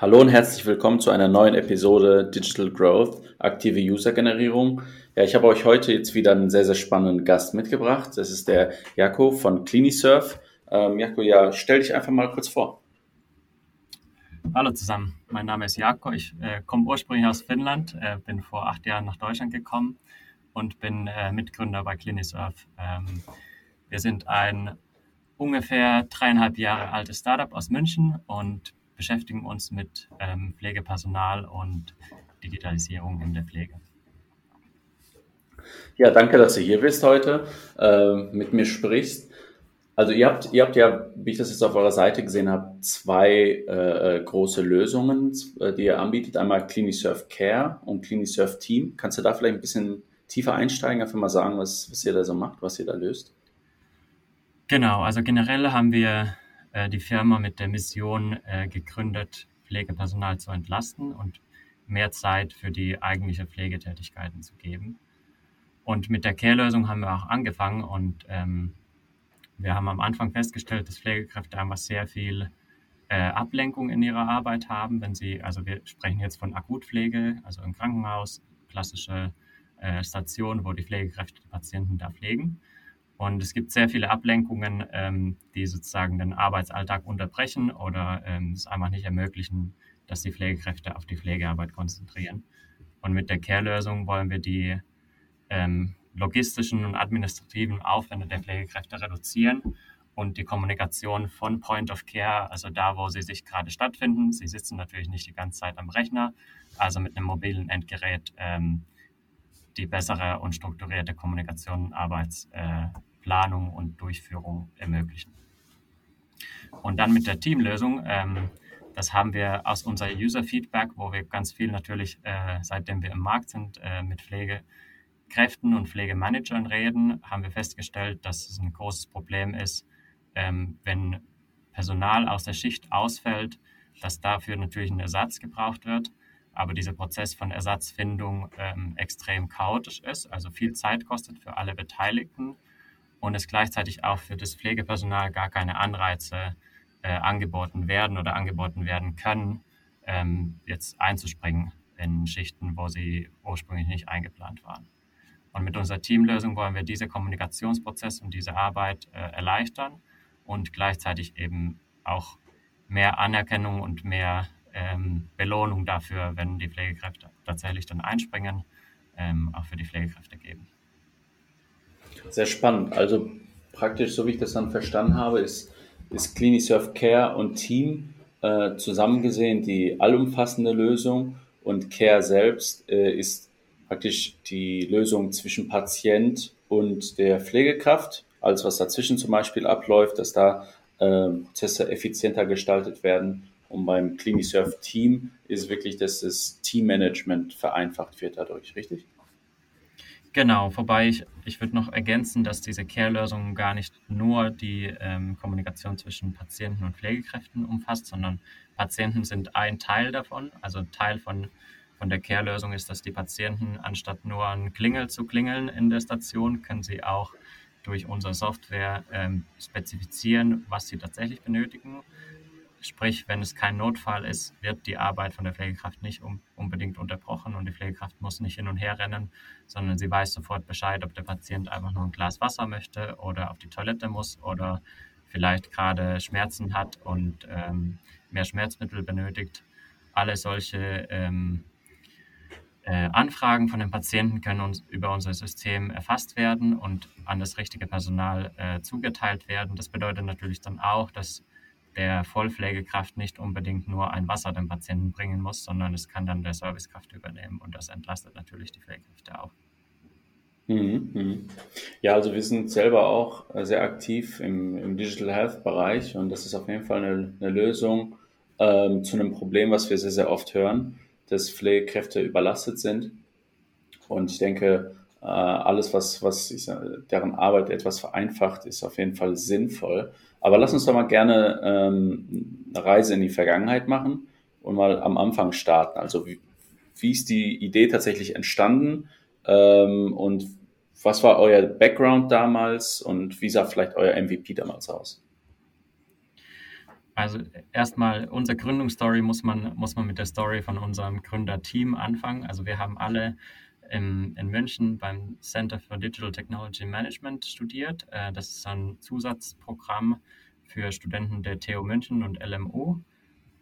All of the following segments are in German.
Hallo und herzlich willkommen zu einer neuen Episode Digital Growth, aktive User-Generierung. Ja, ich habe euch heute jetzt wieder einen sehr, sehr spannenden Gast mitgebracht. Das ist der Jako von CliniSurf. Ähm, Jako, ja, stell dich einfach mal kurz vor. Hallo zusammen, mein Name ist Jako. Ich äh, komme ursprünglich aus Finnland, äh, bin vor acht Jahren nach Deutschland gekommen und bin äh, Mitgründer bei CliniSurf. Ähm, wir sind ein ungefähr dreieinhalb Jahre altes Startup aus München und beschäftigen uns mit ähm, Pflegepersonal und Digitalisierung in der Pflege. Ja, danke, dass du hier bist heute, äh, mit mir sprichst. Also ihr habt, ihr habt ja, wie ich das jetzt auf eurer Seite gesehen habe, zwei äh, große Lösungen, äh, die ihr anbietet. Einmal CliniSurf Care und CliniSurf Team. Kannst du da vielleicht ein bisschen tiefer einsteigen, einfach mal sagen, was, was ihr da so macht, was ihr da löst? Genau, also generell haben wir äh, die Firma mit der Mission äh, gegründet, Pflegepersonal zu entlasten und mehr Zeit für die eigentliche Pflegetätigkeiten zu geben. Und mit der Care-Lösung haben wir auch angefangen und ähm, wir haben am Anfang festgestellt, dass Pflegekräfte einfach sehr viel äh, Ablenkung in ihrer Arbeit haben, wenn sie, also wir sprechen jetzt von Akutpflege, also im Krankenhaus, klassische äh, Station, wo die Pflegekräfte die Patienten da pflegen. Und es gibt sehr viele Ablenkungen, ähm, die sozusagen den Arbeitsalltag unterbrechen oder ähm, es einfach nicht ermöglichen, dass die Pflegekräfte auf die Pflegearbeit konzentrieren. Und mit der Care-Lösung wollen wir die ähm, logistischen und administrativen Aufwände der Pflegekräfte reduzieren und die Kommunikation von Point of Care, also da, wo sie sich gerade stattfinden. Sie sitzen natürlich nicht die ganze Zeit am Rechner, also mit einem mobilen Endgerät ähm, die bessere und strukturierte Kommunikation Arbeits, äh, Planung und Durchführung ermöglichen. Und dann mit der Teamlösung, ähm, das haben wir aus unser User-Feedback, wo wir ganz viel natürlich, äh, seitdem wir im Markt sind, äh, mit Pflegekräften und Pflegemanagern reden, haben wir festgestellt, dass es ein großes Problem ist, ähm, wenn Personal aus der Schicht ausfällt, dass dafür natürlich ein Ersatz gebraucht wird aber dieser Prozess von Ersatzfindung ähm, extrem chaotisch ist, also viel Zeit kostet für alle Beteiligten und es gleichzeitig auch für das Pflegepersonal gar keine Anreize äh, angeboten werden oder angeboten werden können, ähm, jetzt einzuspringen in Schichten, wo sie ursprünglich nicht eingeplant waren. Und mit unserer Teamlösung wollen wir diese Kommunikationsprozess und diese Arbeit äh, erleichtern und gleichzeitig eben auch mehr Anerkennung und mehr ähm, Belohnung dafür, wenn die Pflegekräfte tatsächlich dann einspringen, ähm, auch für die Pflegekräfte geben. Sehr spannend. Also praktisch, so wie ich das dann verstanden habe, ist, ist CliniSurf Care und Team äh, zusammengesehen die allumfassende Lösung und Care selbst äh, ist praktisch die Lösung zwischen Patient und der Pflegekraft. Alles, was dazwischen zum Beispiel abläuft, dass da äh, Prozesse effizienter gestaltet werden. Und beim CliniSurf Team ist wirklich, dass das Teammanagement vereinfacht wird dadurch, richtig? Genau, wobei ich, ich würde noch ergänzen, dass diese Care-Lösung gar nicht nur die ähm, Kommunikation zwischen Patienten und Pflegekräften umfasst, sondern Patienten sind ein Teil davon. Also Teil von, von der Care-Lösung ist, dass die Patienten anstatt nur ein Klingel zu klingeln in der Station, können sie auch durch unsere Software ähm, spezifizieren, was sie tatsächlich benötigen. Sprich, wenn es kein Notfall ist, wird die Arbeit von der Pflegekraft nicht um, unbedingt unterbrochen und die Pflegekraft muss nicht hin und her rennen, sondern sie weiß sofort Bescheid, ob der Patient einfach nur ein Glas Wasser möchte oder auf die Toilette muss oder vielleicht gerade Schmerzen hat und ähm, mehr Schmerzmittel benötigt. Alle solche ähm, äh, Anfragen von den Patienten können uns über unser System erfasst werden und an das richtige Personal äh, zugeteilt werden. Das bedeutet natürlich dann auch, dass der Vollpflegekraft nicht unbedingt nur ein Wasser dem Patienten bringen muss, sondern es kann dann der Servicekraft übernehmen und das entlastet natürlich die Pflegekräfte auch. Mhm, mhm. Ja, also wir sind selber auch sehr aktiv im, im Digital Health Bereich und das ist auf jeden Fall eine, eine Lösung ähm, zu einem Problem, was wir sehr, sehr oft hören, dass Pflegekräfte überlastet sind. Und ich denke, äh, alles, was, was ich, deren Arbeit etwas vereinfacht, ist auf jeden Fall sinnvoll. Aber lass uns doch mal gerne ähm, eine Reise in die Vergangenheit machen und mal am Anfang starten. Also wie, wie ist die Idee tatsächlich entstanden ähm, und was war euer Background damals und wie sah vielleicht euer MVP damals aus? Also erstmal unsere Gründungsstory muss man, muss man mit der Story von unserem Gründerteam anfangen. Also wir haben alle im, in München beim Center for Digital Technology Management studiert. Äh, das ist ein Zusatzprogramm für Studenten der TU München und LMU,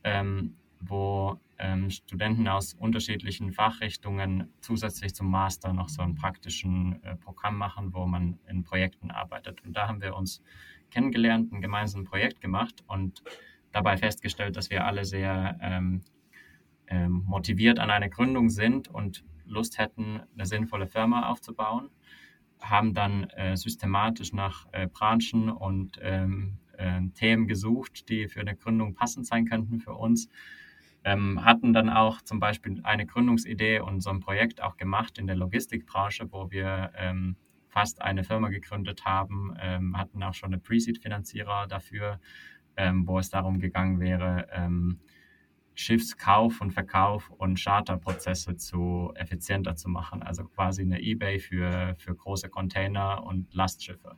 ähm, wo ähm, Studenten aus unterschiedlichen Fachrichtungen zusätzlich zum Master noch so ein praktischen äh, Programm machen, wo man in Projekten arbeitet. Und da haben wir uns kennengelernt, ein gemeinsames Projekt gemacht und dabei festgestellt, dass wir alle sehr ähm, ähm, motiviert an einer Gründung sind und Lust hätten, eine sinnvolle Firma aufzubauen, haben dann äh, systematisch nach äh, Branchen und ähm, äh, Themen gesucht, die für eine Gründung passend sein könnten für uns. Ähm, hatten dann auch zum Beispiel eine Gründungsidee und so ein Projekt auch gemacht in der Logistikbranche, wo wir ähm, fast eine Firma gegründet haben, ähm, hatten auch schon eine Pre-Seed-Finanzierer dafür, ähm, wo es darum gegangen wäre, ähm, Schiffskauf und Verkauf und Charterprozesse zu effizienter zu machen. Also quasi eine eBay für, für große Container und Lastschiffe.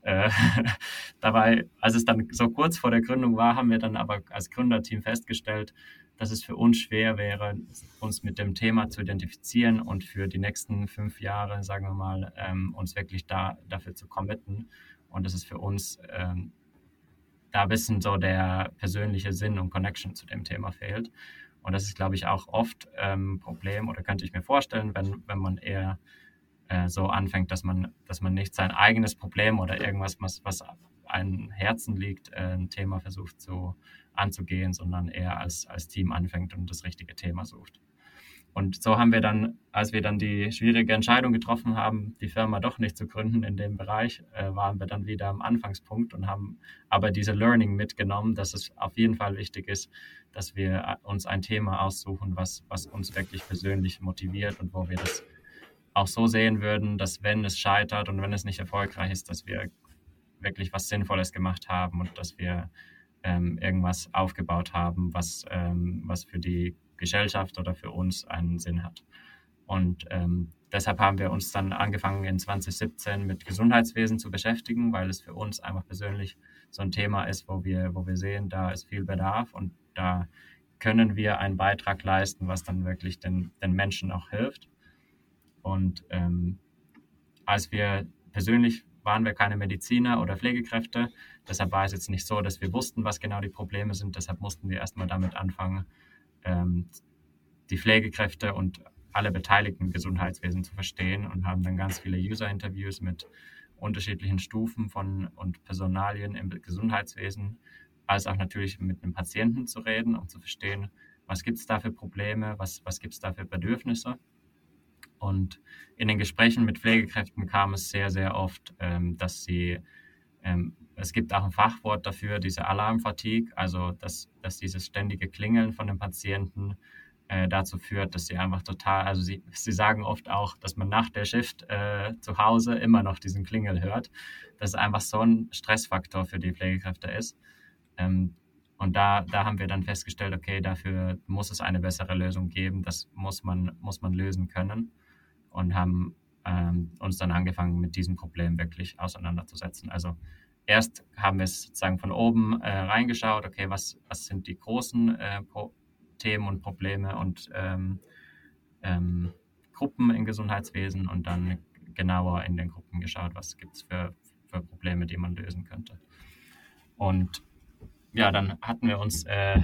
Äh, dabei, als es dann so kurz vor der Gründung war, haben wir dann aber als Gründerteam festgestellt, dass es für uns schwer wäre, uns mit dem Thema zu identifizieren und für die nächsten fünf Jahre, sagen wir mal, ähm, uns wirklich da, dafür zu committen. Und das ist für uns ähm, da ein bisschen so der persönliche Sinn und Connection zu dem Thema fehlt. Und das ist, glaube ich, auch oft ein ähm, Problem oder könnte ich mir vorstellen, wenn, wenn man eher äh, so anfängt, dass man, dass man nicht sein eigenes Problem oder irgendwas, was, was einem Herzen liegt, äh, ein Thema versucht zu, anzugehen, sondern eher als, als Team anfängt und das richtige Thema sucht. Und so haben wir dann, als wir dann die schwierige Entscheidung getroffen haben, die Firma doch nicht zu gründen in dem Bereich, äh, waren wir dann wieder am Anfangspunkt und haben aber diese Learning mitgenommen, dass es auf jeden Fall wichtig ist, dass wir uns ein Thema aussuchen, was, was uns wirklich persönlich motiviert und wo wir das auch so sehen würden, dass wenn es scheitert und wenn es nicht erfolgreich ist, dass wir wirklich was Sinnvolles gemacht haben und dass wir ähm, irgendwas aufgebaut haben, was, ähm, was für die Gesellschaft oder für uns einen Sinn hat. Und ähm, deshalb haben wir uns dann angefangen in 2017 mit Gesundheitswesen zu beschäftigen, weil es für uns einfach persönlich so ein Thema ist, wo wir, wo wir sehen, da ist viel Bedarf und da können wir einen Beitrag leisten, was dann wirklich den, den Menschen auch hilft. Und ähm, als wir persönlich waren wir keine Mediziner oder Pflegekräfte, deshalb war es jetzt nicht so, dass wir wussten, was genau die Probleme sind. Deshalb mussten wir erstmal damit anfangen, ähm, die Pflegekräfte und alle Beteiligten im Gesundheitswesen zu verstehen und haben dann ganz viele User-Interviews mit unterschiedlichen Stufen von und Personalien im Gesundheitswesen, als auch natürlich mit einem Patienten zu reden, um zu verstehen, was gibt es da für Probleme, was, was gibt es da für Bedürfnisse. Und in den Gesprächen mit Pflegekräften kam es sehr, sehr oft, ähm, dass sie ähm, es gibt auch ein Fachwort dafür, diese Alarmfatigue, also dass, dass dieses ständige Klingeln von den Patienten äh, dazu führt, dass sie einfach total, also sie, sie sagen oft auch, dass man nach der Shift äh, zu Hause immer noch diesen Klingel hört, dass es einfach so ein Stressfaktor für die Pflegekräfte ist. Ähm, und da, da haben wir dann festgestellt, okay, dafür muss es eine bessere Lösung geben, das muss man, muss man lösen können und haben ähm, uns dann angefangen, mit diesem Problem wirklich auseinanderzusetzen. Also erst haben wir es sozusagen von oben äh, reingeschaut, okay, was, was sind die großen äh, Themen und Probleme und ähm, ähm, Gruppen im Gesundheitswesen und dann genauer in den Gruppen geschaut, was gibt es für, für Probleme, die man lösen könnte. Und ja, dann hatten wir uns äh,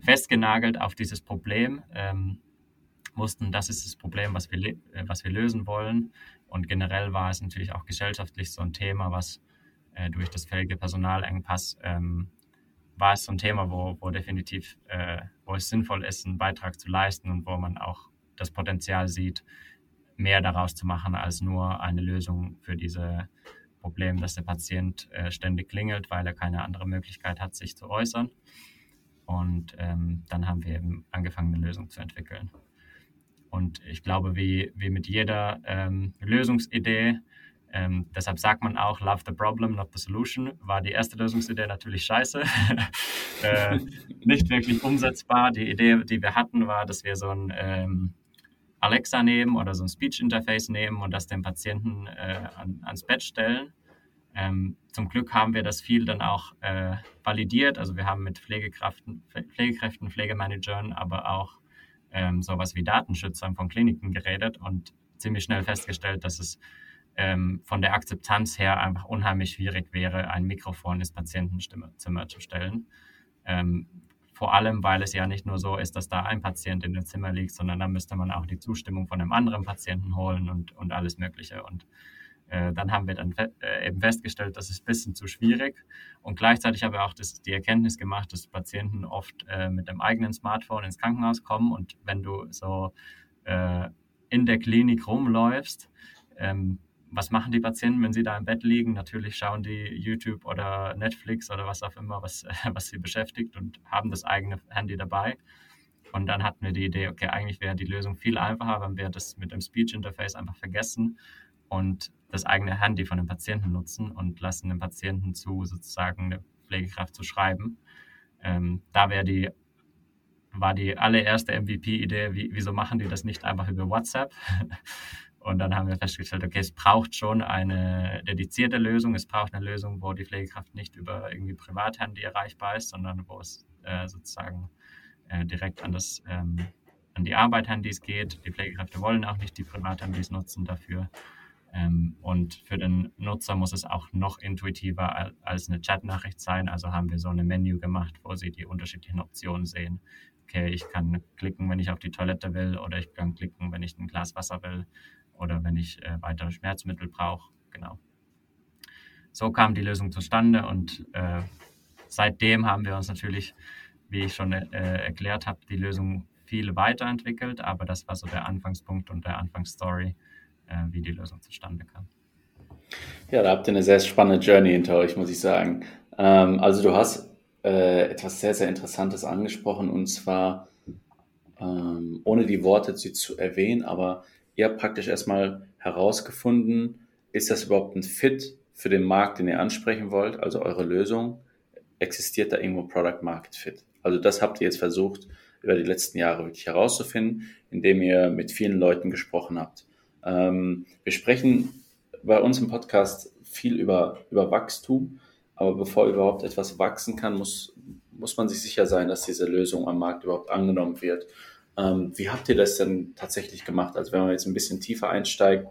festgenagelt auf dieses Problem, ähm, wussten, das ist das Problem, was wir, äh, was wir lösen wollen. Und generell war es natürlich auch gesellschaftlich so ein Thema, was äh, durch das fähige Personalengpass ähm, war es so ein Thema, wo, wo definitiv, äh, wo es sinnvoll ist, einen Beitrag zu leisten und wo man auch das Potenzial sieht, mehr daraus zu machen als nur eine Lösung für diese Problem, dass der Patient äh, ständig klingelt, weil er keine andere Möglichkeit hat, sich zu äußern. Und ähm, dann haben wir eben angefangen, eine Lösung zu entwickeln. Und ich glaube, wie, wie mit jeder ähm, Lösungsidee ähm, deshalb sagt man auch, love the problem, not the solution. War die erste Lösungsidee natürlich scheiße. äh, nicht wirklich umsetzbar. Die Idee, die wir hatten, war, dass wir so ein ähm, Alexa nehmen oder so ein Speech Interface nehmen und das dem Patienten äh, an, ans Bett stellen. Ähm, zum Glück haben wir das viel dann auch äh, validiert. Also wir haben mit Pflegekräften, Pflegekräften Pflegemanagern, aber auch ähm, sowas wie Datenschützern von Kliniken geredet und ziemlich schnell festgestellt, dass es ähm, von der Akzeptanz her einfach unheimlich schwierig wäre, ein Mikrofon ins Patientenzimmer zu stellen. Ähm, vor allem, weil es ja nicht nur so ist, dass da ein Patient in dem Zimmer liegt, sondern da müsste man auch die Zustimmung von einem anderen Patienten holen und, und alles Mögliche. Und äh, dann haben wir dann fe äh, eben festgestellt, das ist ein bisschen zu schwierig. Und gleichzeitig habe ich auch das, die Erkenntnis gemacht, dass Patienten oft äh, mit dem eigenen Smartphone ins Krankenhaus kommen und wenn du so äh, in der Klinik rumläufst, ähm, was machen die Patienten, wenn sie da im Bett liegen? Natürlich schauen die YouTube oder Netflix oder was auch immer, was, was sie beschäftigt und haben das eigene Handy dabei. Und dann hatten wir die Idee, okay, eigentlich wäre die Lösung viel einfacher, wenn wir das mit dem Speech Interface einfach vergessen und das eigene Handy von dem Patienten nutzen und lassen den Patienten zu, sozusagen eine Pflegekraft zu schreiben. Ähm, da wäre die, war die allererste MVP-Idee, wie, wieso machen die das nicht einfach über WhatsApp? Und dann haben wir festgestellt, okay, es braucht schon eine dedizierte Lösung. Es braucht eine Lösung, wo die Pflegekraft nicht über irgendwie Privathandy erreichbar ist, sondern wo es äh, sozusagen äh, direkt an, das, ähm, an die Arbeit-Handys geht. Die Pflegekräfte wollen auch nicht die Privathandys nutzen dafür. Ähm, und für den Nutzer muss es auch noch intuitiver als eine Chatnachricht sein. Also haben wir so eine Menü gemacht, wo Sie die unterschiedlichen Optionen sehen. Okay, ich kann klicken, wenn ich auf die Toilette will, oder ich kann klicken, wenn ich ein Glas Wasser will oder wenn ich äh, weitere Schmerzmittel brauche. Genau. So kam die Lösung zustande und äh, seitdem haben wir uns natürlich, wie ich schon äh, erklärt habe, die Lösung viel weiterentwickelt, aber das war so der Anfangspunkt und der Anfangsstory, äh, wie die Lösung zustande kam. Ja, da habt ihr eine sehr spannende Journey hinter euch, muss ich sagen. Ähm, also du hast äh, etwas sehr, sehr Interessantes angesprochen und zwar, ähm, ohne die Worte zu erwähnen, aber ihr habt praktisch erstmal herausgefunden, ist das überhaupt ein Fit für den Markt, den ihr ansprechen wollt, also eure Lösung? Existiert da irgendwo Product Market Fit? Also das habt ihr jetzt versucht, über die letzten Jahre wirklich herauszufinden, indem ihr mit vielen Leuten gesprochen habt. Ähm, wir sprechen bei uns im Podcast viel über, über Wachstum, aber bevor überhaupt etwas wachsen kann, muss, muss man sich sicher sein, dass diese Lösung am Markt überhaupt angenommen wird. Ähm, wie habt ihr das denn tatsächlich gemacht? Also wenn man jetzt ein bisschen tiefer einsteigt,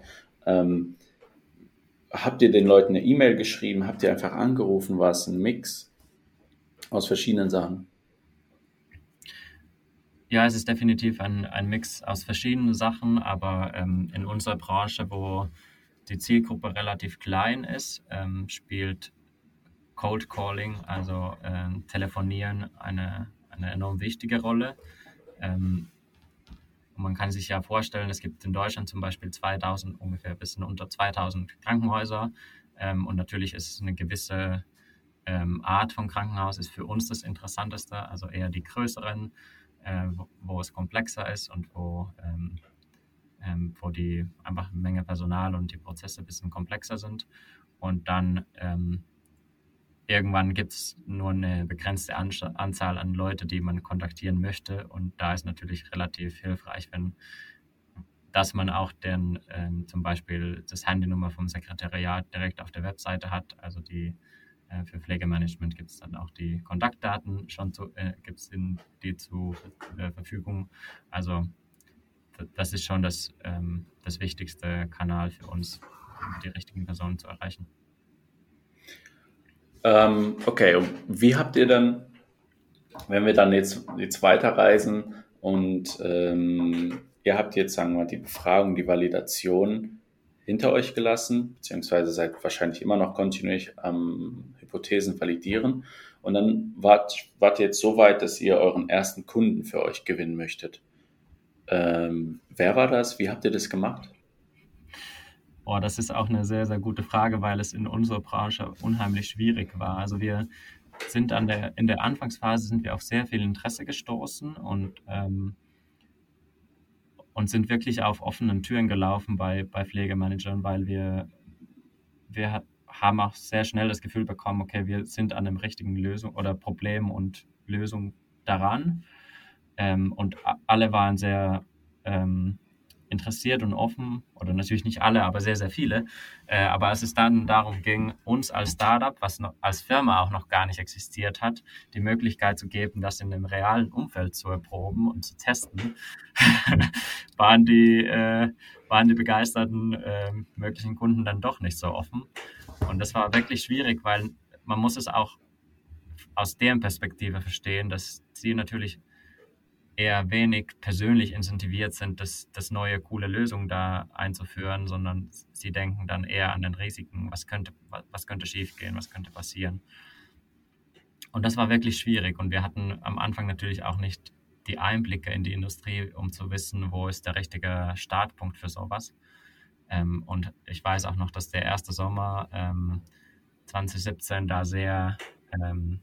ähm, habt ihr den Leuten eine E-Mail geschrieben? Habt ihr einfach angerufen? War es ein Mix aus verschiedenen Sachen? Ja, es ist definitiv ein, ein Mix aus verschiedenen Sachen, aber ähm, in unserer Branche, wo die Zielgruppe relativ klein ist, ähm, spielt Cold Calling, also äh, Telefonieren, eine, eine enorm wichtige Rolle. Und man kann sich ja vorstellen, es gibt in Deutschland zum Beispiel 2000, ungefähr bisschen unter 2000 Krankenhäuser. Ähm, und natürlich ist es eine gewisse ähm, Art von Krankenhaus, ist für uns das Interessanteste, also eher die größeren, äh, wo, wo, es komplexer ist und wo, ähm, ähm wo die einfach Menge Personal und die Prozesse ein bisschen komplexer sind. Und dann ähm, irgendwann gibt es nur eine begrenzte Anzahl an Leute, die man kontaktieren möchte. Und da ist natürlich relativ hilfreich, wenn dass man auch den, ähm, zum Beispiel das Handynummer vom Sekretariat direkt auf der Webseite hat. Also die äh, für Pflegemanagement gibt es dann auch die Kontaktdaten schon zu, äh, gibt es die zur äh, Verfügung. Also das ist schon das, ähm, das wichtigste Kanal für uns, die richtigen Personen zu erreichen. Ähm, okay, und wie habt ihr dann, wenn wir dann jetzt, jetzt weiterreisen und ähm, ihr habt jetzt, sagen wir mal, die Befragung, die Validation hinter euch gelassen, beziehungsweise seid wahrscheinlich immer noch kontinuierlich am Hypothesen validieren und dann wart, wart ihr jetzt so weit, dass ihr euren ersten Kunden für euch gewinnen möchtet. Ähm, wer war das? Wie habt ihr das gemacht? Boah, das ist auch eine sehr, sehr gute Frage, weil es in unserer Branche unheimlich schwierig war. Also wir sind an der, in der Anfangsphase sind wir auf sehr viel Interesse gestoßen und, ähm, und sind wirklich auf offenen Türen gelaufen bei, bei Pflegemanagern, weil wir, wir haben auch sehr schnell das Gefühl bekommen, okay, wir sind an einem richtigen Lösung oder Problem und Lösung daran. Ähm, und alle waren sehr ähm, interessiert und offen, oder natürlich nicht alle, aber sehr, sehr viele. Äh, aber als es dann darum ging, uns als Startup, was noch, als Firma auch noch gar nicht existiert hat, die Möglichkeit zu geben, das in einem realen Umfeld zu erproben und zu testen, waren, die, äh, waren die begeisterten äh, möglichen Kunden dann doch nicht so offen. Und das war wirklich schwierig, weil man muss es auch aus deren Perspektive verstehen, dass sie natürlich eher wenig persönlich incentiviert sind, das, das neue, coole Lösung da einzuführen, sondern sie denken dann eher an den Risiken, was könnte, was könnte schiefgehen, was könnte passieren. Und das war wirklich schwierig und wir hatten am Anfang natürlich auch nicht die Einblicke in die Industrie, um zu wissen, wo ist der richtige Startpunkt für sowas. Ähm, und ich weiß auch noch, dass der erste Sommer ähm, 2017 da sehr ähm,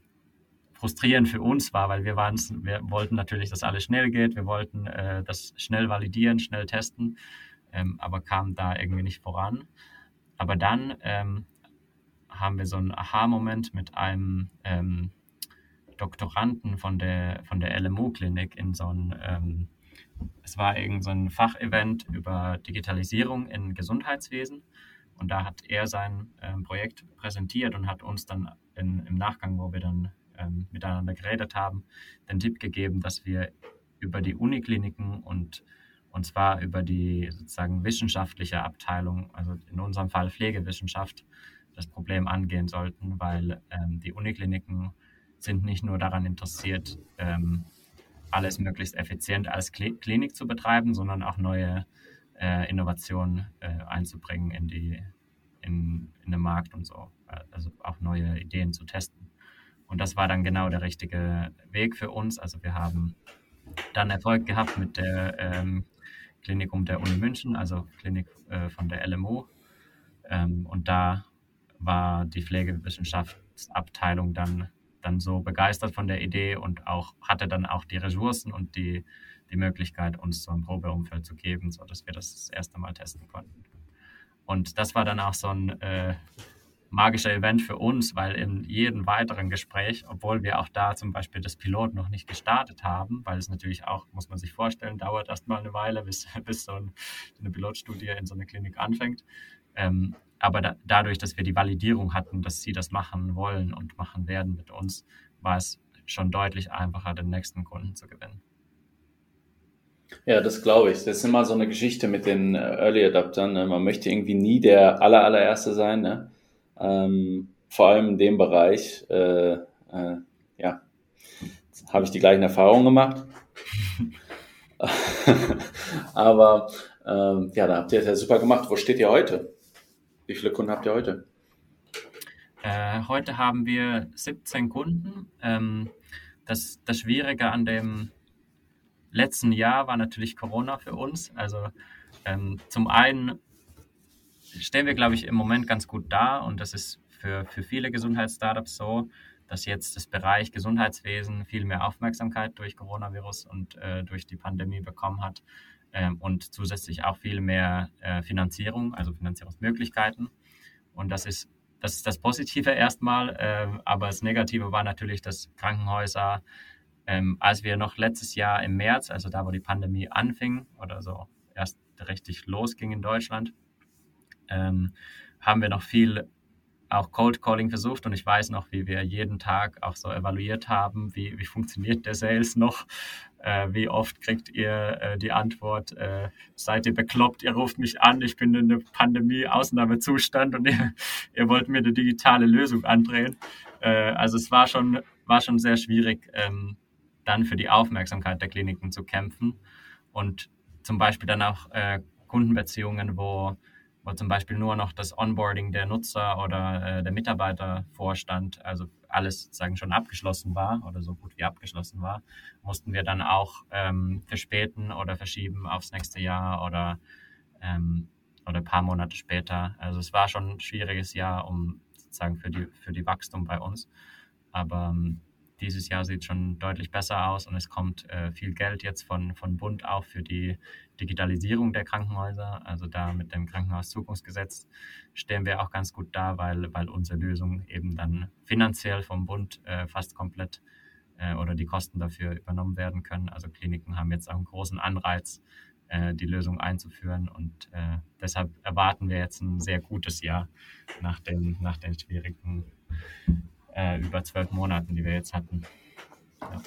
frustrierend für uns war, weil wir wir wollten natürlich, dass alles schnell geht, wir wollten äh, das schnell validieren, schnell testen, ähm, aber kamen da irgendwie nicht voran. Aber dann ähm, haben wir so einen Aha-Moment mit einem ähm, Doktoranden von der, von der LMU-Klinik in so einem, ähm, es war irgend so ein Fachevent über Digitalisierung im Gesundheitswesen. Und da hat er sein ähm, Projekt präsentiert und hat uns dann in, im Nachgang, wo wir dann ähm, miteinander geredet haben, den Tipp gegeben, dass wir über die Unikliniken und und zwar über die sozusagen wissenschaftliche Abteilung, also in unserem Fall Pflegewissenschaft, das Problem angehen sollten, weil ähm, die Unikliniken sind nicht nur daran interessiert, ähm, alles möglichst effizient als Klinik zu betreiben, sondern auch neue äh, Innovationen äh, einzubringen in, die, in, in den Markt und so. Also auch neue Ideen zu testen. Und das war dann genau der richtige Weg für uns. Also wir haben dann Erfolg gehabt mit der ähm, Klinikum der Uni München, also Klinik äh, von der LMO. Ähm, und da war die Pflegewissenschaftsabteilung dann, dann so begeistert von der Idee und auch hatte dann auch die Ressourcen und die, die Möglichkeit, uns so ein Probeumfeld zu geben, sodass wir das das erste Mal testen konnten. Und das war dann auch so ein äh, magischer Event für uns, weil in jedem weiteren Gespräch, obwohl wir auch da zum Beispiel das Pilot noch nicht gestartet haben, weil es natürlich auch, muss man sich vorstellen, dauert erstmal eine Weile, bis, bis so eine Pilotstudie in so einer Klinik anfängt. Ähm, aber da, dadurch, dass wir die Validierung hatten, dass sie das machen wollen und machen werden mit uns, war es schon deutlich einfacher, den nächsten Kunden zu gewinnen. Ja, das glaube ich. Das ist immer so eine Geschichte mit den Early Adaptern. Ne? Man möchte irgendwie nie der aller, allererste sein. Ne? Ähm, vor allem in dem Bereich, äh, äh, ja, habe ich die gleichen Erfahrungen gemacht. Aber ähm, ja, da habt ihr es ja super gemacht. Wo steht ihr heute? Wie viele Kunden habt ihr heute? Äh, heute haben wir 17 Kunden. Ähm, das, das Schwierige an dem letzten Jahr war natürlich Corona für uns. Also ähm, zum einen stellen wir, glaube ich, im Moment ganz gut dar und das ist für, für viele Gesundheitsstartups so, dass jetzt das Bereich Gesundheitswesen viel mehr Aufmerksamkeit durch Coronavirus und äh, durch die Pandemie bekommen hat ähm, und zusätzlich auch viel mehr äh, Finanzierung, also Finanzierungsmöglichkeiten. Und das ist das, ist das Positive erstmal, äh, aber das Negative war natürlich, dass Krankenhäuser, ähm, als wir noch letztes Jahr im März, also da, wo die Pandemie anfing oder so erst richtig losging in Deutschland, ähm, haben wir noch viel auch Cold Calling versucht und ich weiß noch, wie wir jeden Tag auch so evaluiert haben, wie, wie funktioniert der Sales noch, äh, wie oft kriegt ihr äh, die Antwort, äh, seid ihr bekloppt, ihr ruft mich an, ich bin in der Pandemie, Ausnahmezustand und ihr, ihr wollt mir eine digitale Lösung andrehen. Äh, also es war schon, war schon sehr schwierig, ähm, dann für die Aufmerksamkeit der Kliniken zu kämpfen und zum Beispiel dann auch äh, Kundenbeziehungen, wo wo zum Beispiel nur noch das Onboarding der Nutzer oder äh, der Mitarbeiter vorstand, also alles sozusagen schon abgeschlossen war oder so gut wie abgeschlossen war, mussten wir dann auch ähm, verspäten oder verschieben aufs nächste Jahr oder, ähm, oder ein paar Monate später. Also es war schon ein schwieriges Jahr, um sozusagen für die, für die Wachstum bei uns. Aber ähm, dieses Jahr sieht schon deutlich besser aus und es kommt äh, viel Geld jetzt von, von Bund auch für die Digitalisierung der Krankenhäuser. Also da mit dem Krankenhauszukunftsgesetz stehen wir auch ganz gut da, weil, weil unsere Lösung eben dann finanziell vom Bund äh, fast komplett äh, oder die Kosten dafür übernommen werden können. Also Kliniken haben jetzt auch einen großen Anreiz, äh, die Lösung einzuführen. Und äh, deshalb erwarten wir jetzt ein sehr gutes Jahr nach den, nach den schwierigen äh, über zwölf Monaten, die wir jetzt hatten. Ja.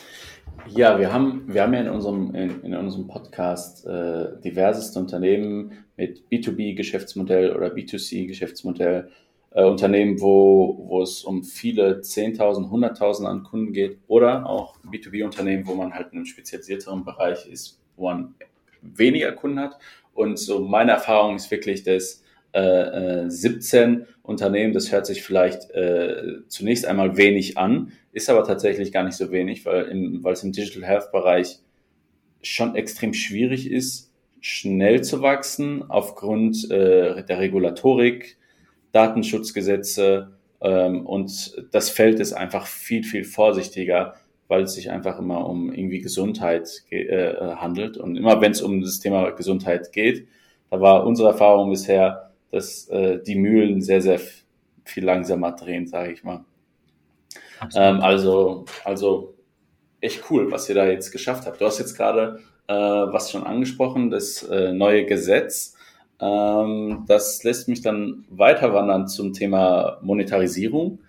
ja, wir haben, wir haben ja in unserem, in, in unserem Podcast äh, diverseste Unternehmen mit B2B-Geschäftsmodell oder B2C-Geschäftsmodell, äh, Unternehmen, wo, wo es um viele 10.000, 100.000 an Kunden geht oder auch B2B-Unternehmen, wo man halt in einem spezialisierteren Bereich ist, wo man weniger Kunden hat. Und so meine Erfahrung ist wirklich, dass äh, 17 äh, Unternehmen, das hört sich vielleicht äh, zunächst einmal wenig an, ist aber tatsächlich gar nicht so wenig, weil, im, weil es im Digital Health Bereich schon extrem schwierig ist, schnell zu wachsen aufgrund äh, der Regulatorik, Datenschutzgesetze ähm, und das Feld ist einfach viel, viel vorsichtiger, weil es sich einfach immer um irgendwie Gesundheit äh, handelt. Und immer wenn es um das Thema Gesundheit geht, da war unsere Erfahrung bisher, dass äh, die Mühlen sehr, sehr viel langsamer drehen, sage ich mal. Ähm, also, also echt cool, was ihr da jetzt geschafft habt. Du hast jetzt gerade äh, was schon angesprochen, das äh, neue Gesetz. Ähm, das lässt mich dann weiter wandern zum Thema Monetarisierung.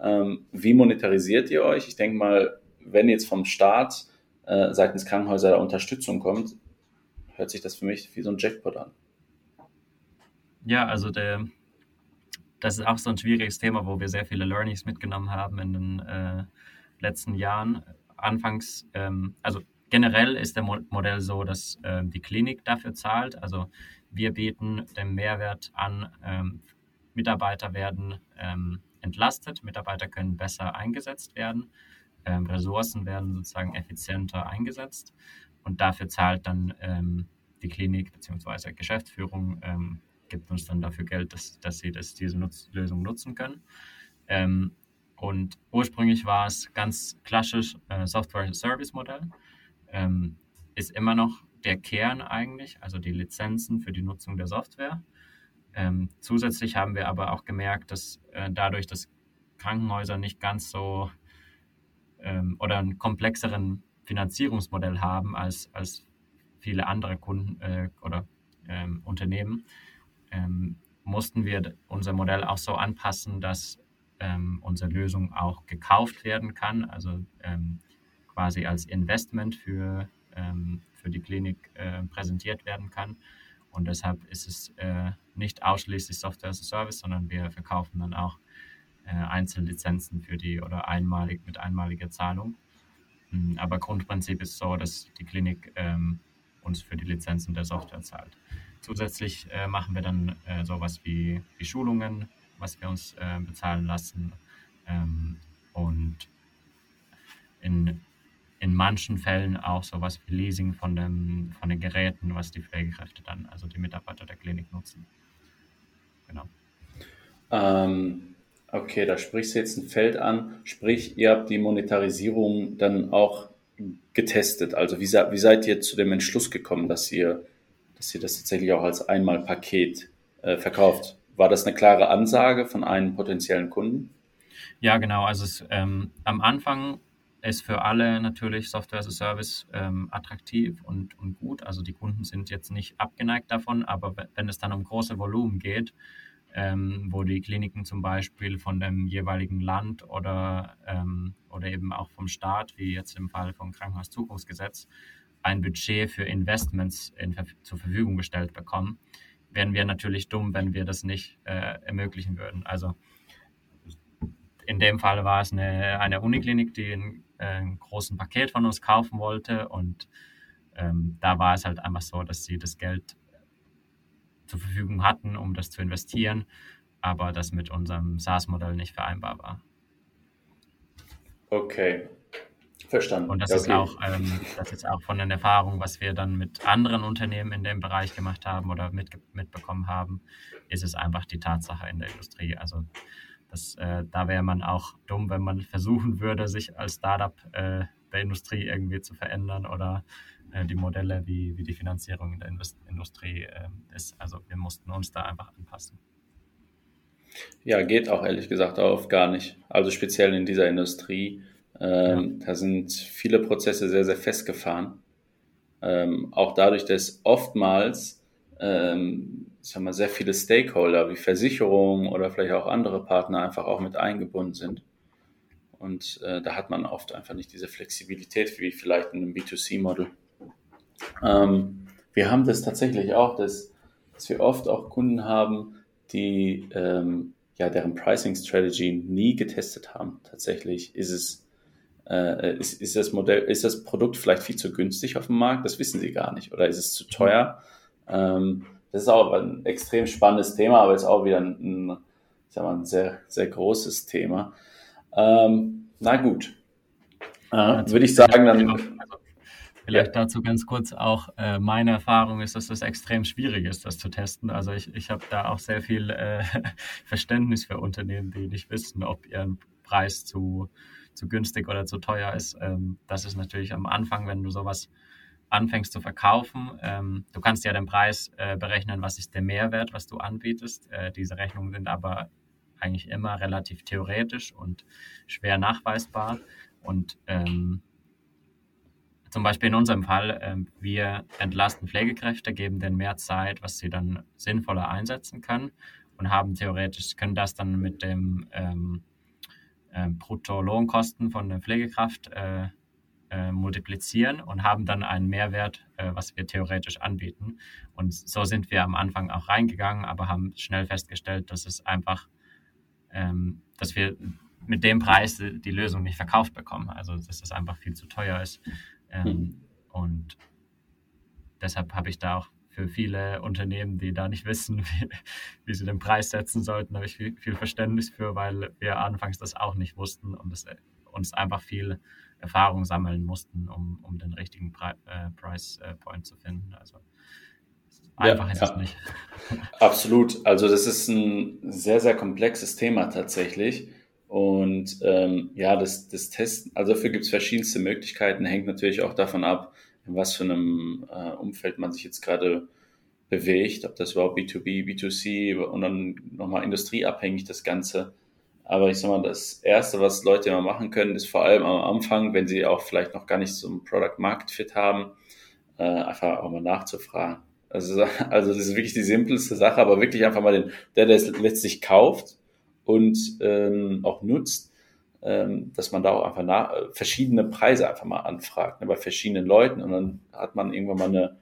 Ähm, wie monetarisiert ihr euch? Ich denke mal, wenn jetzt vom Staat äh, seitens Krankenhäuser Unterstützung kommt, hört sich das für mich wie so ein Jackpot an. Ja, also der, das ist auch so ein schwieriges Thema, wo wir sehr viele Learnings mitgenommen haben in den äh, letzten Jahren. Anfangs, ähm, also generell ist der Mo Modell so, dass äh, die Klinik dafür zahlt. Also wir bieten den Mehrwert an, ähm, Mitarbeiter werden ähm, entlastet, Mitarbeiter können besser eingesetzt werden ähm, Ressourcen werden sozusagen effizienter eingesetzt und dafür zahlt dann ähm, die Klinik bzw. Geschäftsführung ähm, gibt uns dann dafür Geld, dass, dass sie das, diese Nutz Lösung nutzen können. Ähm, und ursprünglich war es ganz klassisch äh, Software-Service-Modell. Ähm, ist immer noch der Kern eigentlich, also die Lizenzen für die Nutzung der Software. Ähm, zusätzlich haben wir aber auch gemerkt, dass äh, dadurch, dass Krankenhäuser nicht ganz so ähm, oder ein komplexeren Finanzierungsmodell haben als, als viele andere Kunden äh, oder ähm, Unternehmen, ähm, mussten wir unser Modell auch so anpassen, dass ähm, unsere Lösung auch gekauft werden kann, also ähm, quasi als Investment für, ähm, für die Klinik äh, präsentiert werden kann. Und deshalb ist es äh, nicht ausschließlich Software as a Service, sondern wir verkaufen dann auch äh, Einzellizenzen für die oder einmalig mit einmaliger Zahlung. Hm, aber Grundprinzip ist so, dass die Klinik ähm, uns für die Lizenzen der Software zahlt. Zusätzlich äh, machen wir dann äh, sowas wie, wie Schulungen, was wir uns äh, bezahlen lassen. Ähm, und in, in manchen Fällen auch sowas wie Leasing von, dem, von den Geräten, was die Pflegekräfte dann, also die Mitarbeiter der Klinik nutzen. Genau. Ähm, Okay, da sprichst du jetzt ein Feld an. Sprich, ihr habt die Monetarisierung dann auch getestet. Also wie, wie seid ihr zu dem Entschluss gekommen, dass ihr, dass ihr das tatsächlich auch als Einmalpaket äh, verkauft? War das eine klare Ansage von einem potenziellen Kunden? Ja, genau. Also es, ähm, am Anfang ist für alle natürlich Software as a Service ähm, attraktiv und, und gut. Also die Kunden sind jetzt nicht abgeneigt davon, aber wenn es dann um große Volumen geht, ähm, wo die Kliniken zum Beispiel von dem jeweiligen Land oder, ähm, oder eben auch vom Staat, wie jetzt im Fall vom Krankenhauszukunftsgesetz, ein Budget für Investments in, zur Verfügung gestellt bekommen, wären wir natürlich dumm, wenn wir das nicht äh, ermöglichen würden. Also in dem Fall war es eine, eine Uniklinik, die ein, äh, ein großen Paket von uns kaufen wollte und ähm, da war es halt einfach so, dass sie das Geld zur Verfügung hatten, um das zu investieren, aber das mit unserem SaaS-Modell nicht vereinbar war. Okay, verstanden. Und das, okay. ist auch, ähm, das ist auch von den Erfahrungen, was wir dann mit anderen Unternehmen in dem Bereich gemacht haben oder mit, mitbekommen haben, ist es einfach die Tatsache in der Industrie. Also das, äh, da wäre man auch dumm, wenn man versuchen würde, sich als Startup äh, der Industrie irgendwie zu verändern oder äh, die Modelle, wie, wie die Finanzierung in der Industrie äh, ist. Also wir mussten uns da einfach anpassen. Ja, geht auch ehrlich gesagt auch gar nicht. Also speziell in dieser Industrie, ähm, ja. da sind viele Prozesse sehr, sehr festgefahren. Ähm, auch dadurch, dass oftmals ähm, sagen wir, sehr viele Stakeholder wie Versicherungen oder vielleicht auch andere Partner einfach auch mit eingebunden sind. Und äh, da hat man oft einfach nicht diese Flexibilität wie vielleicht in einem B2C-Model. Ähm, wir haben das tatsächlich auch, dass, dass wir oft auch Kunden haben, die ähm, ja deren Pricing Strategy nie getestet haben. Tatsächlich ist es äh, ist, ist das Modell, ist das Produkt vielleicht viel zu günstig auf dem Markt? Das wissen sie gar nicht. Oder ist es zu teuer? Ähm, das ist auch ein extrem spannendes Thema, aber ist auch wieder ein, ein, ich sag mal, ein sehr, sehr großes Thema. Ähm, na gut. Äh, also, Würde ich sagen, dann. Also, vielleicht dazu ganz kurz auch, äh, meine Erfahrung ist, dass das extrem schwierig ist, das zu testen. Also ich, ich habe da auch sehr viel äh, Verständnis für Unternehmen, die nicht wissen, ob ihr Preis zu, zu günstig oder zu teuer ist. Ähm, das ist natürlich am Anfang, wenn du sowas anfängst zu verkaufen. Ähm, du kannst ja den Preis äh, berechnen, was ist der Mehrwert, was du anbietest. Äh, diese Rechnungen sind aber eigentlich immer relativ theoretisch und schwer nachweisbar. Und ähm, zum Beispiel in unserem Fall, äh, wir entlasten Pflegekräfte, geben denen mehr Zeit, was sie dann sinnvoller einsetzen können und haben theoretisch, können das dann mit dem ähm, äh, Brutto-Lohnkosten von der Pflegekraft äh, äh, multiplizieren und haben dann einen Mehrwert, äh, was wir theoretisch anbieten. Und so sind wir am Anfang auch reingegangen, aber haben schnell festgestellt, dass es einfach, ähm, dass wir mit dem Preis die Lösung nicht verkauft bekommen. Also dass es einfach viel zu teuer ist. Ähm, mhm. Und deshalb habe ich da auch für viele Unternehmen, die da nicht wissen, wie, wie sie den Preis setzen sollten, habe ich viel, viel, Verständnis für, weil wir anfangs das auch nicht wussten und es uns einfach viel Erfahrung sammeln mussten, um, um den richtigen Pre äh, Price äh, Point zu finden. Also einfach ja, ist ja. es nicht. Absolut. Also das ist ein sehr, sehr komplexes Thema tatsächlich. Und ähm, ja, das, das Testen, also dafür gibt es verschiedenste Möglichkeiten, hängt natürlich auch davon ab, in was für einem äh, Umfeld man sich jetzt gerade bewegt, ob das überhaupt B2B, B2C und dann nochmal industrieabhängig das Ganze. Aber ich sag mal, das Erste, was Leute immer machen können, ist vor allem am Anfang, wenn sie auch vielleicht noch gar nicht so ein Product Market Fit haben, äh, einfach auch mal nachzufragen. Also, also das ist wirklich die simpelste Sache, aber wirklich einfach mal den, der, der es letztlich kauft und ähm, auch nutzt, dass man da auch einfach nach, verschiedene Preise einfach mal anfragt, ne, bei verschiedenen Leuten und dann hat man irgendwann mal eine,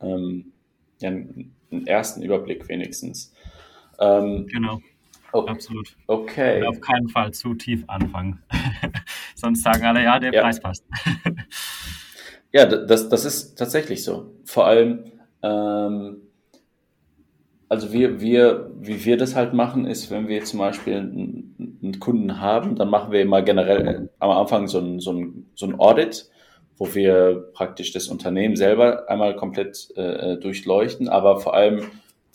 ähm, ja, einen ersten Überblick wenigstens. Ähm, genau. Okay. Absolut. Okay. Und auf keinen Fall zu tief anfangen. Sonst sagen alle, ja, der ja. Preis passt. ja, das, das ist tatsächlich so. Vor allem, ähm, also wir, wir, wie wir das halt machen, ist, wenn wir zum Beispiel einen, Kunden haben, dann machen wir immer generell am Anfang so ein, so ein, so ein Audit, wo wir praktisch das Unternehmen selber einmal komplett äh, durchleuchten, aber vor allem